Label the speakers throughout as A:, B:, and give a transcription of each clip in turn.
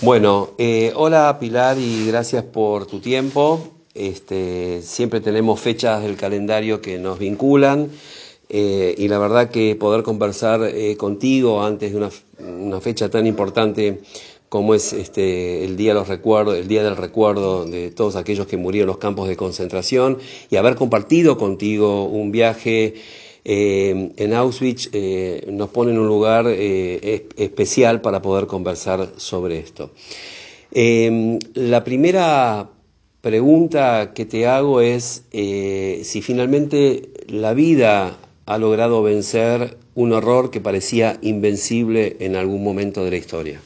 A: Bueno, eh, hola Pilar y gracias por tu tiempo. Este, siempre tenemos fechas del calendario que nos vinculan eh, y la verdad que poder conversar eh, contigo antes de una, una, fecha tan importante como es este, el día los recuerdos, el día del recuerdo de todos aquellos que murieron en los campos de concentración y haber compartido contigo un viaje eh, en Auschwitz eh, nos pone en un lugar eh, especial para poder conversar sobre esto. La primera pregunta que te hago es si finalmente la vida ha logrado vencer un horror que parecía invencible en algún momento de la historia.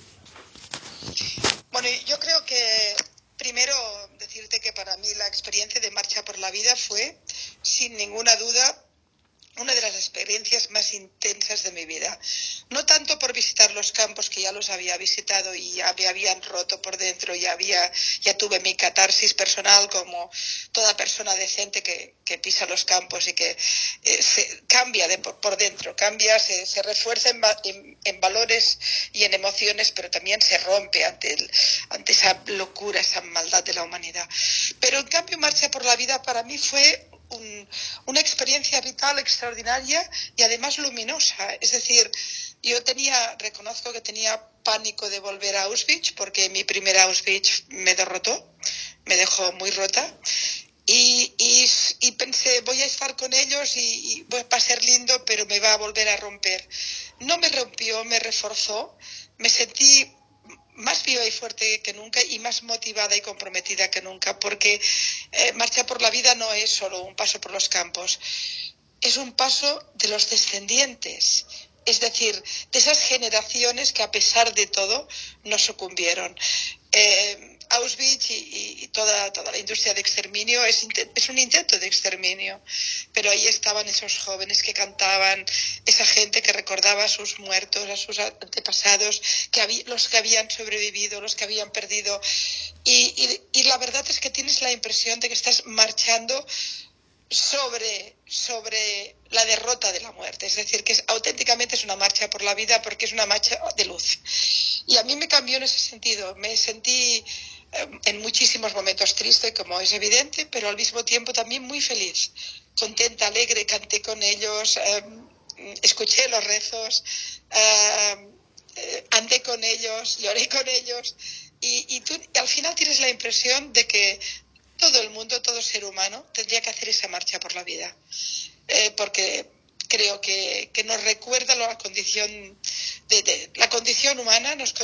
B: Bueno, yo creo que primero decirte que para mí la experiencia de Marcha por la Vida fue, sin ninguna duda, una de las experiencias más intensas de mi vida. No tanto por visitar los campos que ya los había visitado y me habían roto por dentro, ya había, ya tuve mi catarsis personal como toda persona decente que, pisa los campos y que eh, se cambia de por, por, dentro, cambia, se, se refuerza en, en, en, valores y en emociones, pero también se rompe ante, el, ante esa locura, esa maldad de la humanidad. Pero en cambio, Marcha por la Vida para mí fue un, una experiencia vital extraordinaria y además luminosa. Es decir, yo tenía, reconozco que tenía pánico de volver a Auschwitz porque mi primera Auschwitz me derrotó, me dejó muy rota. Y, y, pensé, voy a estar con ellos y, y va a ser lindo, pero me va a volver a romper. No me rompió, me reforzó. Me sentí más viva y fuerte que nunca y más motivada y comprometida que nunca, porque eh, Marcha por la Vida no es solo un paso por los campos, es un paso de los descendientes, es decir, de esas generaciones que a pesar de todo no sucumbieron. Eh, Auschwitz y, y, toda, toda la industria de exterminio es, es, un intento de exterminio, pero ahí estaban esos jóvenes que cantaban, esa gente que recordaba a sus muertos, a sus antepasados, que los que habían sobrevivido, los que habían perdido. Y la verdad es que tienes la impresión de que estás marchando sobre, sobre la derrota de la muerte. Es decir, que es, auténticamente es una marcha por la vida porque es una marcha de luz. Y a mí me cambió en ese sentido. Me sentí eh, en muchísimos momentos triste, como es evidente, pero al mismo tiempo también muy feliz, contenta, alegre, canté con ellos, eh, escuché los rezos, eh, andé con ellos, lloré con ellos. Y, y tú al final tienes la impresión de que todo el mundo, todo ser humano, tendría que hacer esa marcha por la vida. Eh, porque creo que, que, nos recuerda la condición de, la condición humana, nos,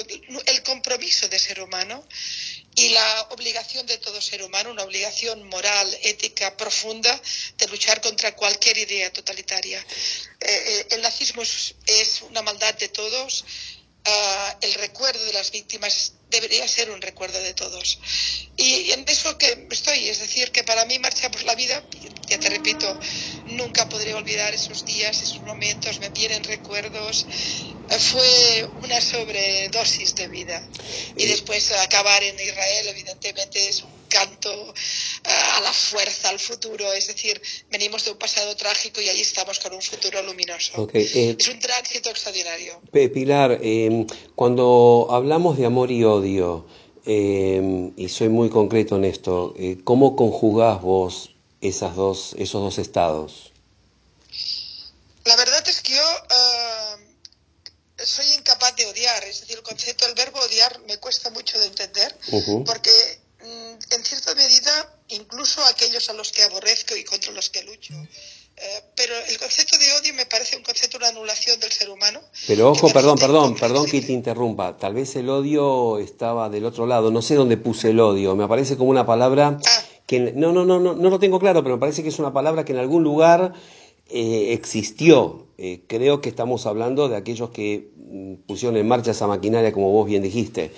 B: el compromiso de ser humano y la obligación de todo ser humano, una obligación moral, ética profunda de luchar contra cualquier idea totalitaria. Eh, el nazismo es, una maldad de todos. Uh, el recuerdo de las víctimas debería ser un recuerdo de todos. Y en eso que estoy, es decir, que para mí Marcha por la Vida, ya te repito, nunca podré olvidar esos días, esos momentos, me vienen recuerdos. Fue una sobredosis de vida. Y después acabar en Israel, evidentemente, es un canto a la fuerza, al futuro. Es decir, venimos de un pasado trágico y ahí estamos con un futuro luminoso.
A: Okay, eh,
B: es un tránsito extraordinario.
A: Pilar, eh, cuando hablamos de amor y odio, eh, y soy muy concreto en esto, eh, ¿cómo conjugás vos esas dos, esos dos estados?
B: La verdad es que yo uh, soy incapaz de odiar, es decir, el concepto del verbo odiar me cuesta mucho de entender, uh -huh. porque mm, en cierta medida, incluso aquellos a los que aborrezco y contra los que lucho, eh, pero el concepto de odio me parece un concepto de anulación del ser humano.
A: Pero ojo, perdón, perdón, perdón que te interrumpa. Tal vez el odio estaba del otro lado. No sé dónde puse el odio. Me parece como una palabra
B: ah.
A: Que no, no, no, no, no lo tengo claro, pero me parece que es una palabra que en algún lugar eh, existió. Eh, creo que estamos hablando de aquellos que mm, pusieron en marcha esa maquinaria, como vos bien dijiste.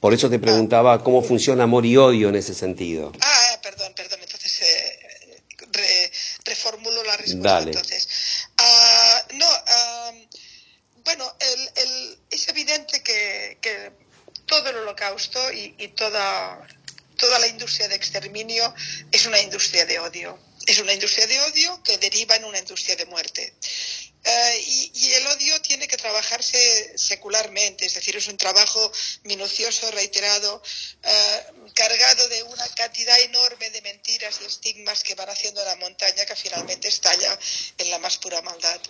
A: Por eso te preguntaba ah. cómo funciona amor y odio en ese sentido.
B: Ah, perdón, perdón. Entonces eh, re, reformulo la respuesta.
A: Dale.
B: Entonces, uh, no, uh, bueno, el, el, es evidente que, que, todo el holocausto y, y toda, toda la industria de exterminio es una industria de odio. Es una industria de odio que deriva en una industria de muerte. Eh, y, el odio tiene que trabajarse secularmente, es decir, es un trabajo minucioso, reiterado, eh, cargado de una cantidad enorme de mentiras y estigmas que van haciendo la montaña que finalmente estalla en la más pura maldad.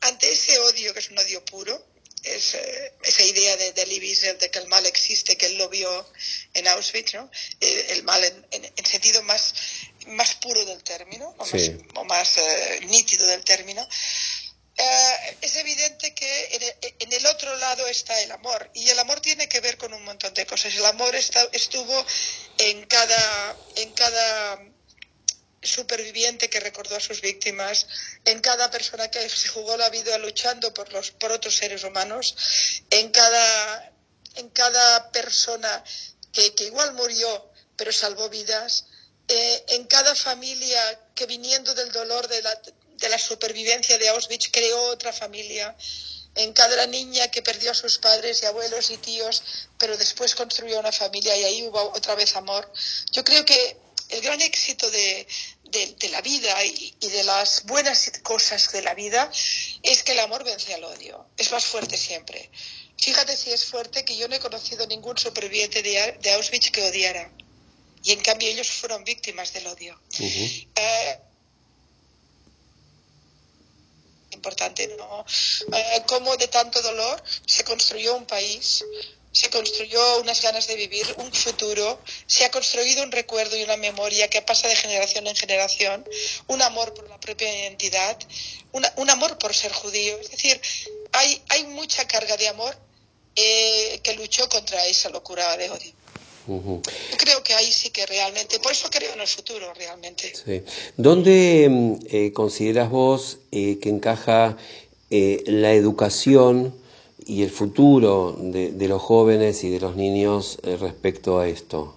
B: ante ese odio, que es un odio puro, esa idea de, de Wiesel de que el mal existe, que él lo vio en Auschwitz, ¿no? Eh, el mal en, sentido más, más puro del término, o más, eh, nítido del término, eh, es evidente que en el, otro lado está el amor y el amor tiene que ver con un montón de cosas. El amor estuvo en cada, en cada superviviente que recordó a sus víctimas, en cada persona que se jugó la vida luchando por, los, por otros seres humanos, en cada, en cada persona que, que igual murió pero salvó vidas, eh, en cada familia que viniendo del dolor de la, de la supervivencia de Auschwitz creó otra familia, en cada niña que perdió a sus padres y abuelos y tíos, pero después construyó una familia y ahí hubo otra vez amor. Yo creo que el gran éxito de, de, la vida y, de las buenas cosas de la vida es que el amor vence al odio. Es más fuerte siempre. Fíjate si es fuerte que yo no he conocido ningún superviviente de, Auschwitz que odiara. Y en cambio ellos fueron víctimas del odio. Eh, importante, ¿no? Eh, cómo de tanto dolor se construyó un país se construyó unas ganas de vivir, un futuro, se ha construido un recuerdo y una memoria que pasa de generación en generación, un amor por la propia identidad, un amor por ser judío. Es decir, hay, hay mucha carga de amor eh, que luchó contra esa locura de odio. Yo creo que ahí sí que realmente, por eso creo en el futuro realmente.
A: ¿Dónde eh, consideras vos eh, que encaja la educación? Y el futuro de, de, los jóvenes y de los niños eh, respecto a esto?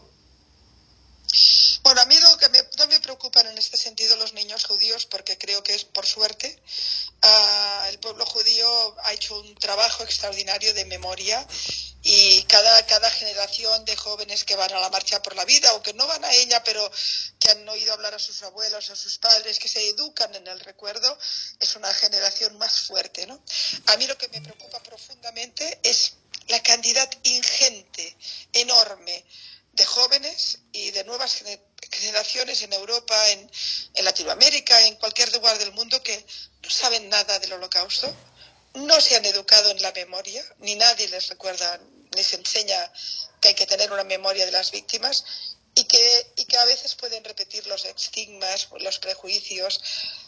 B: Bueno, a mí lo que me, no me preocupan en este sentido los niños judíos porque creo que es por suerte. Uh, el pueblo judío ha hecho un trabajo extraordinario de memoria y cada, cada generación de jóvenes que van a la marcha por la vida o que no van a ella, pero que han oído hablar a sus abuelos, a sus padres, que se educan en el recuerdo, es una generación más fuerte. ¿no? A mí lo que me preocupa profundamente es la cantidad ingente, enorme, de jóvenes y de nuevas generaciones en Europa, en, en Latinoamérica, en cualquier lugar del mundo que no saben nada del holocausto, no se han educado en la memoria, ni nadie les recuerda les enseña que hay que tener una memoria de las víctimas y que, y que a veces pueden repetir los estigmas, los prejuicios.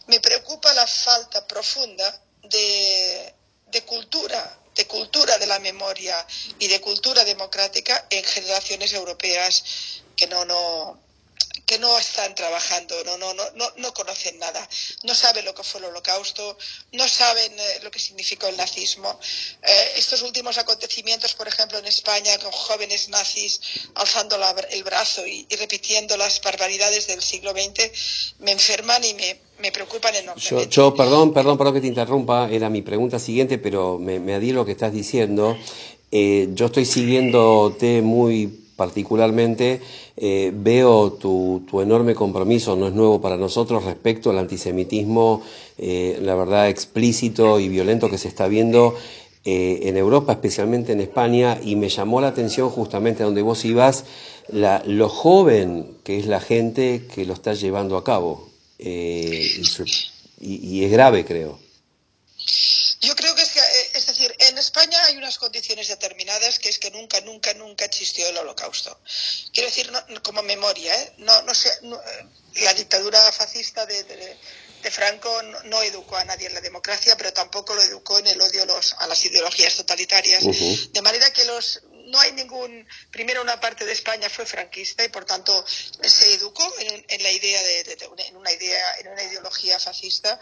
B: Me preocupa la falta profunda de, de cultura, de cultura de la memoria y de cultura democrática en generaciones europeas que no, no, que no están trabajando, no, no, no, no, no conocen nada, no saben lo que fue el holocausto, no saben eh, lo que significó el nazismo. Eh, estos últimos acontecimientos, por ejemplo, en España, con jóvenes nazis alzando el brazo y, repitiendo las barbaridades del siglo XX, me enferman y me, preocupan enormemente.
A: Yo, perdón, perdón, perdón que te interrumpa, era mi pregunta siguiente, pero me, me adhiero lo que estás diciendo. Eh, yo estoy siguiéndote muy particularmente eh, veo tu, tu, enorme compromiso, no es nuevo para nosotros, respecto al antisemitismo, eh, la verdad, explícito y violento que se está viendo eh, en Europa, especialmente en España, y me llamó la atención justamente a donde vos ibas, la, lo joven que es la gente que lo está llevando a cabo. Y, y es grave, creo.
B: Yo creo que es que, es decir, en España hay unas condiciones determinadas que que nunca, nunca, nunca existió el holocausto. Quiero decir, como memoria, ¿eh? no, no sé, eh, la dictadura fascista de, de, Franco no, educó a nadie en la democracia, pero tampoco lo educó en el odio los, a las ideologías totalitarias. De manera que los no hay ningún, primero una parte de España fue franquista y por tanto se educó en, la idea de, en una idea, en una ideología fascista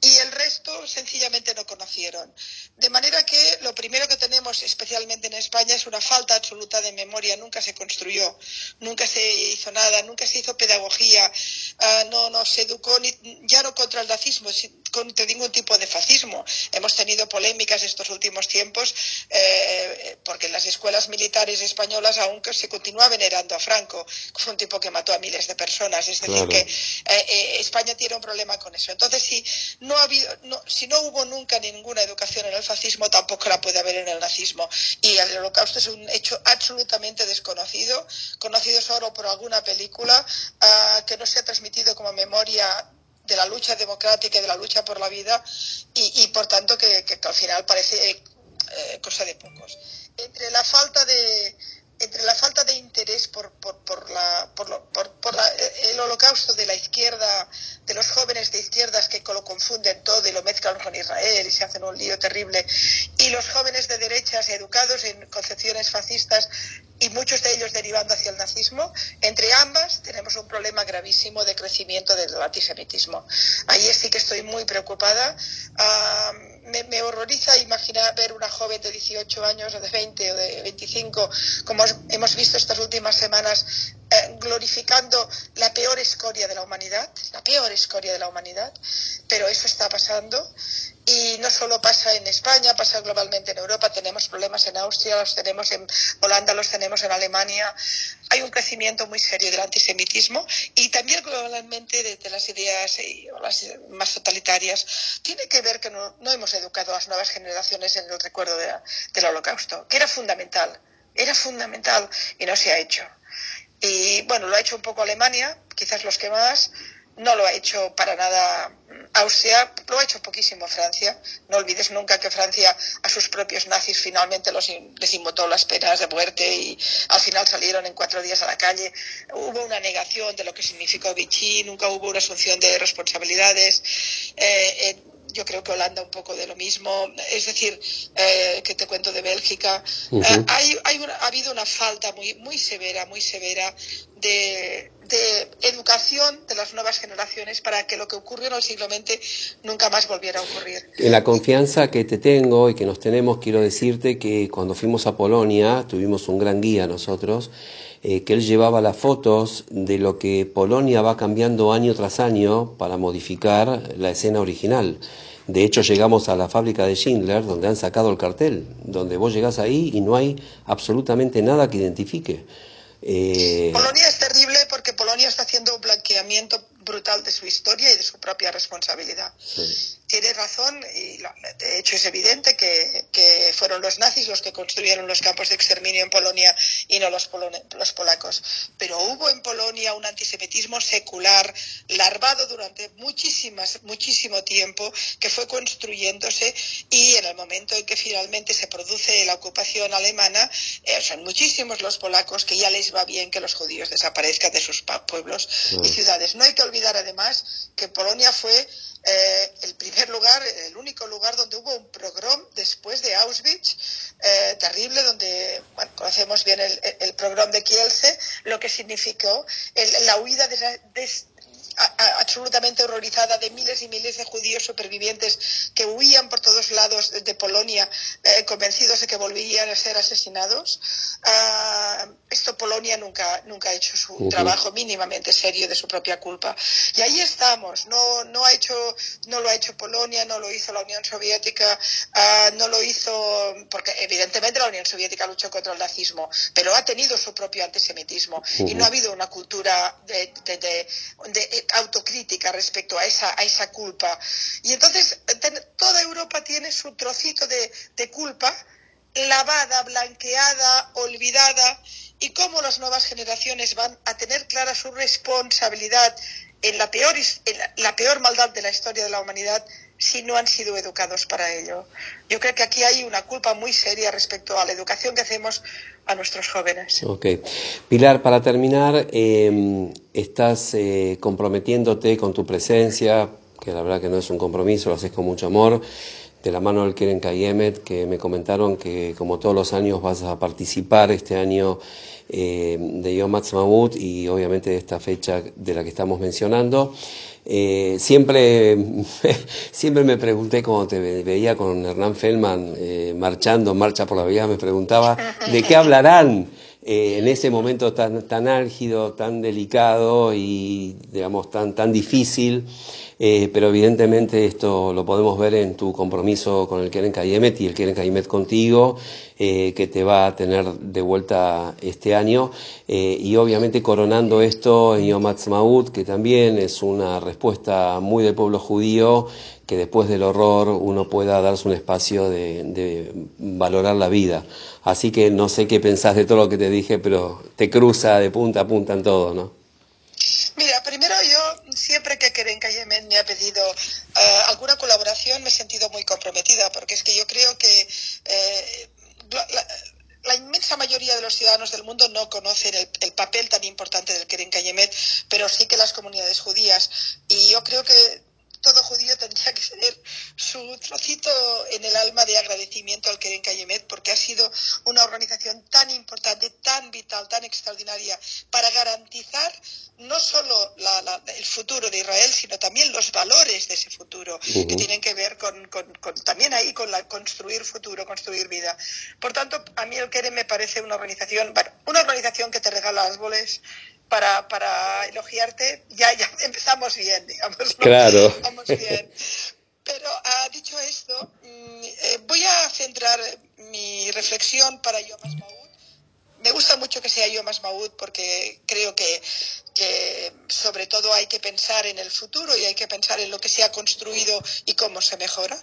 B: y el resto sencillamente no conocieron. De manera que lo primero que tenemos especialmente en España es una falta absoluta de memoria, nunca se construyó, nunca se hizo nada, nunca se hizo pedagogía, ah, no, no se educó ni, ya no contra el nazismo, contra ningún tipo de fascismo. Hemos tenido polémicas estos últimos tiempos eh, en las escuelas militares españolas aún se continúa venerando a Franco, que fue un tipo que mató a miles de personas. Es decir, que eh, España tiene un problema con eso. Entonces, si no, ha habido, si no hubo nunca ninguna educación en el fascismo, tampoco la puede haber en el nazismo. Y el holocausto es un hecho absolutamente desconocido, conocido solo por alguna película uh, que no se ha transmitido como memoria de la lucha democrática y de la lucha por la vida y, y por tanto que, que, que, al final parece eh, cosa de pocos. Entre la falta de, entre la falta de interés por, por, por, la, por, por, por el holocausto de la izquierda, de los jóvenes de izquierdas que lo confunden todo y lo mezclan con Israel y se hacen un lío terrible, y los jóvenes de derechas educados en concepciones fascistas y muchos de ellos derivando hacia el nazismo, entre ambas tenemos un problema gravísimo de crecimiento del antisemitismo. Ahí sí que estoy muy preocupada. Uh, me, me, horroriza imaginar ver una joven de 18 años o de 20 o de 25 como hemos visto estas últimas semanas eh, glorificando la peor escoria de la humanidad, la peor escoria de la humanidad, pero eso está pasando y no solo pasa en España, pasa globalmente en Europa, tenemos problemas en Austria, los tenemos en Holanda, los tenemos en Alemania. Hay un crecimiento muy serio del antisemitismo y también globalmente de, las ideas y, las más totalitarias. Tiene que ver que no, no, hemos educado a las nuevas generaciones en el recuerdo de, del holocausto, que era fundamental, era fundamental y no se ha hecho. Y bueno, lo ha hecho un poco Alemania, quizás los que más, no lo ha hecho para nada Austria, lo ha hecho poquísimo Francia. No olvides nunca que Francia a sus propios nazis finalmente los, les inmutó las penas de muerte y al final salieron en cuatro días a la calle. Hubo una negación de lo que significó Vichy, nunca hubo una asunción de responsabilidades. Eh, eh, yo creo que Holanda un poco de lo mismo, es decir, eh, que te cuento de Bélgica, uh -huh. eh, hay, hay una, ha habido una falta muy, muy severa, muy severa de, de, educación de las nuevas generaciones para que lo que ocurrió en el siglo XX nunca más volviera a ocurrir.
A: En la confianza que te tengo y que nos tenemos, quiero decirte que cuando fuimos a Polonia tuvimos un gran guía nosotros, eh, que él llevaba las fotos de lo que Polonia va cambiando año tras año para modificar la escena original. De hecho, llegamos a la fábrica de Schindler, donde han sacado el cartel, donde vos llegás ahí y no hay absolutamente nada que identifique.
B: Eh... Polonia es terrible porque Polonia está haciendo un blanqueamiento brutal de su historia y de su propia responsabilidad. Tiene razón y de hecho es evidente que, que, fueron los nazis los que construyeron los campos de exterminio en Polonia y no los, los polacos. Pero hubo en Polonia un antisemitismo secular larvado durante muchísimas, muchísimo tiempo que fue construyéndose y en el momento en que finalmente se produce la ocupación alemana, eh, son muchísimos los polacos que ya les va bien que los judíos desaparezcan de sus pueblos mm. y ciudades. No hay que olvidar además que Polonia fue eh, el primer lugar, el único lugar donde hubo un pogrom después de Auschwitz, eh, terrible, donde bueno, conocemos bien el, el de Kielce, lo que significó el, la huida de, absolutamente horrorizada de miles y miles de judíos supervivientes que huían por todos lados de, de Polonia eh, convencidos de que volverían a ser asesinados. Uh, esto Polonia nunca, nunca ha hecho su uh -huh. trabajo mínimamente serio de su propia culpa. Y ahí estamos. No, no, ha hecho, no lo ha hecho Polonia, no lo hizo la Unión Soviética, uh, no lo hizo porque evidentemente la Unión Soviética luchó contra el nazismo, pero ha tenido su propio antisemitismo -huh. y no ha habido una cultura de, de, de, de autocrítica respecto a esa, a esa culpa. Y entonces toda Europa tiene su trocito de, de culpa lavada, blanqueada, olvidada, y cómo las nuevas generaciones van a tener clara su responsabilidad en la peor, en la, la peor maldad de la historia de la humanidad si no han sido educados para ello. Yo creo que aquí hay una culpa muy seria respecto a la educación que hacemos a nuestros jóvenes.
A: Ok. Pilar, para terminar, eh, estás eh, comprometiéndote con tu presencia, que la verdad que no es un compromiso, lo haces con mucho amor, de la mano del Keren Kayemet, que me comentaron que como todos los años vas a participar este año eh, de Yom Ha'atzmaut y obviamente de esta fecha de la que estamos mencionando. Eh, siempre, siempre me pregunté cuando te veía con Hernán Feldman eh, marchando, marcha por la vida, me preguntaba de qué hablarán eh, en ese momento tan, tan álgido, tan delicado y digamos tan, tan difícil. eh, pero evidentemente esto lo podemos ver en tu compromiso con el Keren Kayemet y el Keren Kayemet contigo, eh, que te va a tener de vuelta este año, y obviamente coronando esto en Yom Ha'atzmaut, que también es una respuesta muy del pueblo judío, que después del horror uno pueda darse un espacio de, valorar la vida. Así que no sé qué pensás de todo lo que te dije, pero te cruza de punta a punta en todo, ¿no?
B: Mira, primero yo siempre que Keren Kayemen me ha pedido uh, alguna colaboración me he sentido muy comprometida porque es que yo creo que eh, la, inmensa mayoría de los ciudadanos del mundo no conocen el, el papel tan importante del Keren Kayemet, pero sí que las comunidades judías. Y yo creo que todo judío tendría que tener su trocito en el alma de agradecimiento al Keren Kayemet porque ha sido una organización tan importante, tan vital, tan extraordinaria para garantizar no solo la, la, el futuro de Israel, sino también los valores de ese futuro, uh -huh. que tienen que ver con, con, con, también ahí con la construir futuro, construir vida. Por tanto, a mí el Keren me parece una organización, bueno, una organización que te regala árboles, para, para elogiarte, ya, ya empezamos bien, digamos. ¿no?
A: Claro.
B: Vamos bien. Pero uh, dicho esto, mm, eh, voy a centrar mi reflexión para Yom Maud. Me gusta mucho que sea Yom Maud porque creo que, sobre todo hay que pensar en el futuro y hay que pensar en lo que se ha construido y cómo se mejora.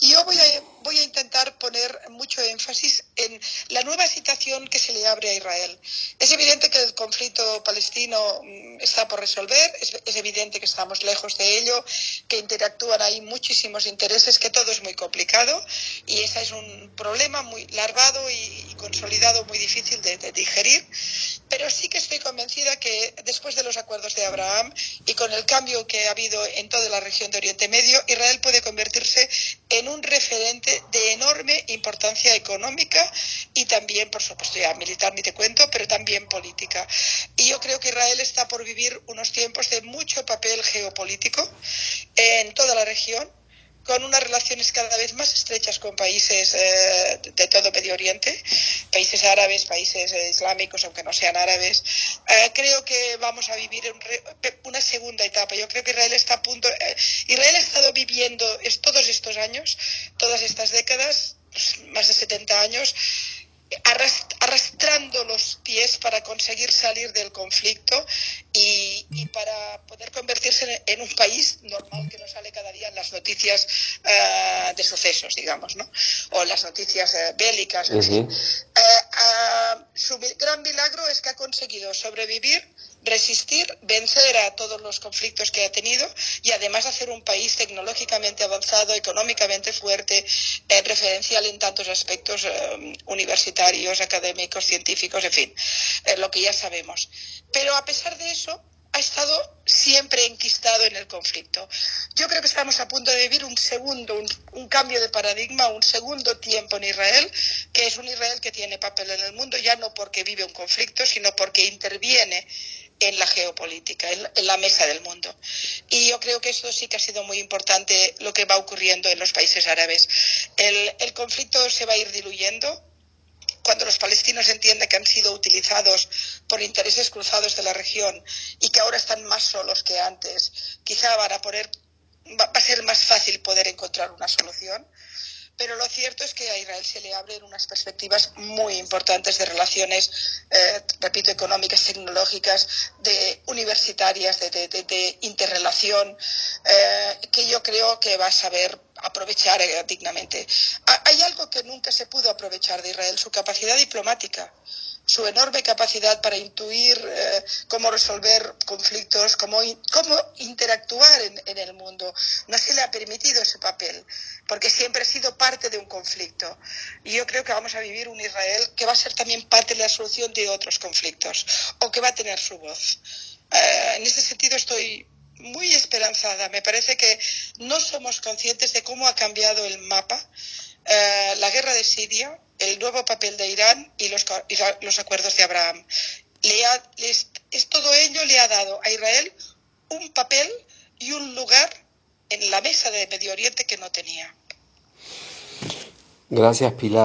B: Y yo voy a, voy a intentar poner mucho énfasis en la nueva situación que se le abre a Israel. Es evidente que el conflicto palestino mm, está por resolver, es, evidente que estamos lejos de ello, que interactúan ahí muchísimos intereses, que todo es muy complicado y ese es un problema muy larvado y, consolidado muy difícil de digerir. Pero sí que estoy convencida que después de los acuerdos de Abraham y con el cambio que ha habido en toda la región de Oriente Medio, Israel puede convertirse en un referente de enorme importancia económica y también, por supuesto, ya militar ni te cuento, pero también política. Y yo creo que Israel está por vivir unos tiempos de mucho papel geopolítico en toda la región con unas relaciones cada vez más estrechas con países eh, de todo Medio Oriente, países árabes, países eh, islámicos, aunque no sean árabes. Eh, creo que vamos a vivir re, una segunda etapa. Yo creo que Israel está a punto. Eh, Israel ha estado viviendo es, todos estos años, todas estas décadas, pues, más de 70 años, arrastrando los pies para conseguir salir del conflicto y, y para poder convertirse en, en, un país normal que no sale cada día en las noticias uh, de sucesos, digamos, ¿no? O las noticias uh, bélicas, uh -huh. Uh, su gran milagro es que ha conseguido sobrevivir resistir, vencer a todos los conflictos que ha tenido y además hacer un país tecnológicamente avanzado, económicamente fuerte, eh, referencial en tantos aspectos eh, universitarios, académicos, científicos, en fin, eh, lo que ya sabemos. Pero a pesar de eso, ha estado siempre enquistado en el conflicto. Yo creo que estamos a punto de vivir un segundo, un, un, cambio de paradigma, un segundo tiempo en Israel, que es un Israel que tiene papel en el mundo, ya no porque vive un conflicto, sino porque interviene en la geopolítica, en, la mesa del mundo. Y yo creo que eso sí que ha sido muy importante lo que va ocurriendo en los países árabes. El, conflicto se va a ir diluyendo, cuando los palestinos entienden que han sido utilizados por intereses cruzados de la región y que ahora están más solos que antes, quizá van a poder, va a ser más fácil poder encontrar una solución. Pero lo cierto es que a Israel se le abren unas perspectivas muy importantes de relaciones, eh, repito, económicas, tecnológicas, de universitarias, de, de, interrelación, eh, que yo creo que va a saber aprovechar eh, dignamente. Hay algo que nunca se pudo aprovechar de Israel, su capacidad diplomática su enorme capacidad para intuir eh, cómo resolver conflictos, cómo, cómo interactuar en, en, el mundo. No se le ha permitido ese papel, porque siempre ha sido parte de un conflicto. Y yo creo que vamos a vivir un Israel que va a ser también parte de la solución de otros conflictos, o que va a tener su voz. Eh, en ese sentido estoy muy esperanzada. Me parece que no somos conscientes de cómo ha cambiado el mapa. Eh, la guerra de Siria, el nuevo papel de Irán y los, acuerdos de Abraham. Le ha, es, todo ello le ha dado a Israel un papel y un lugar en la mesa de Medio Oriente que no tenía.
A: Gracias, Pilar.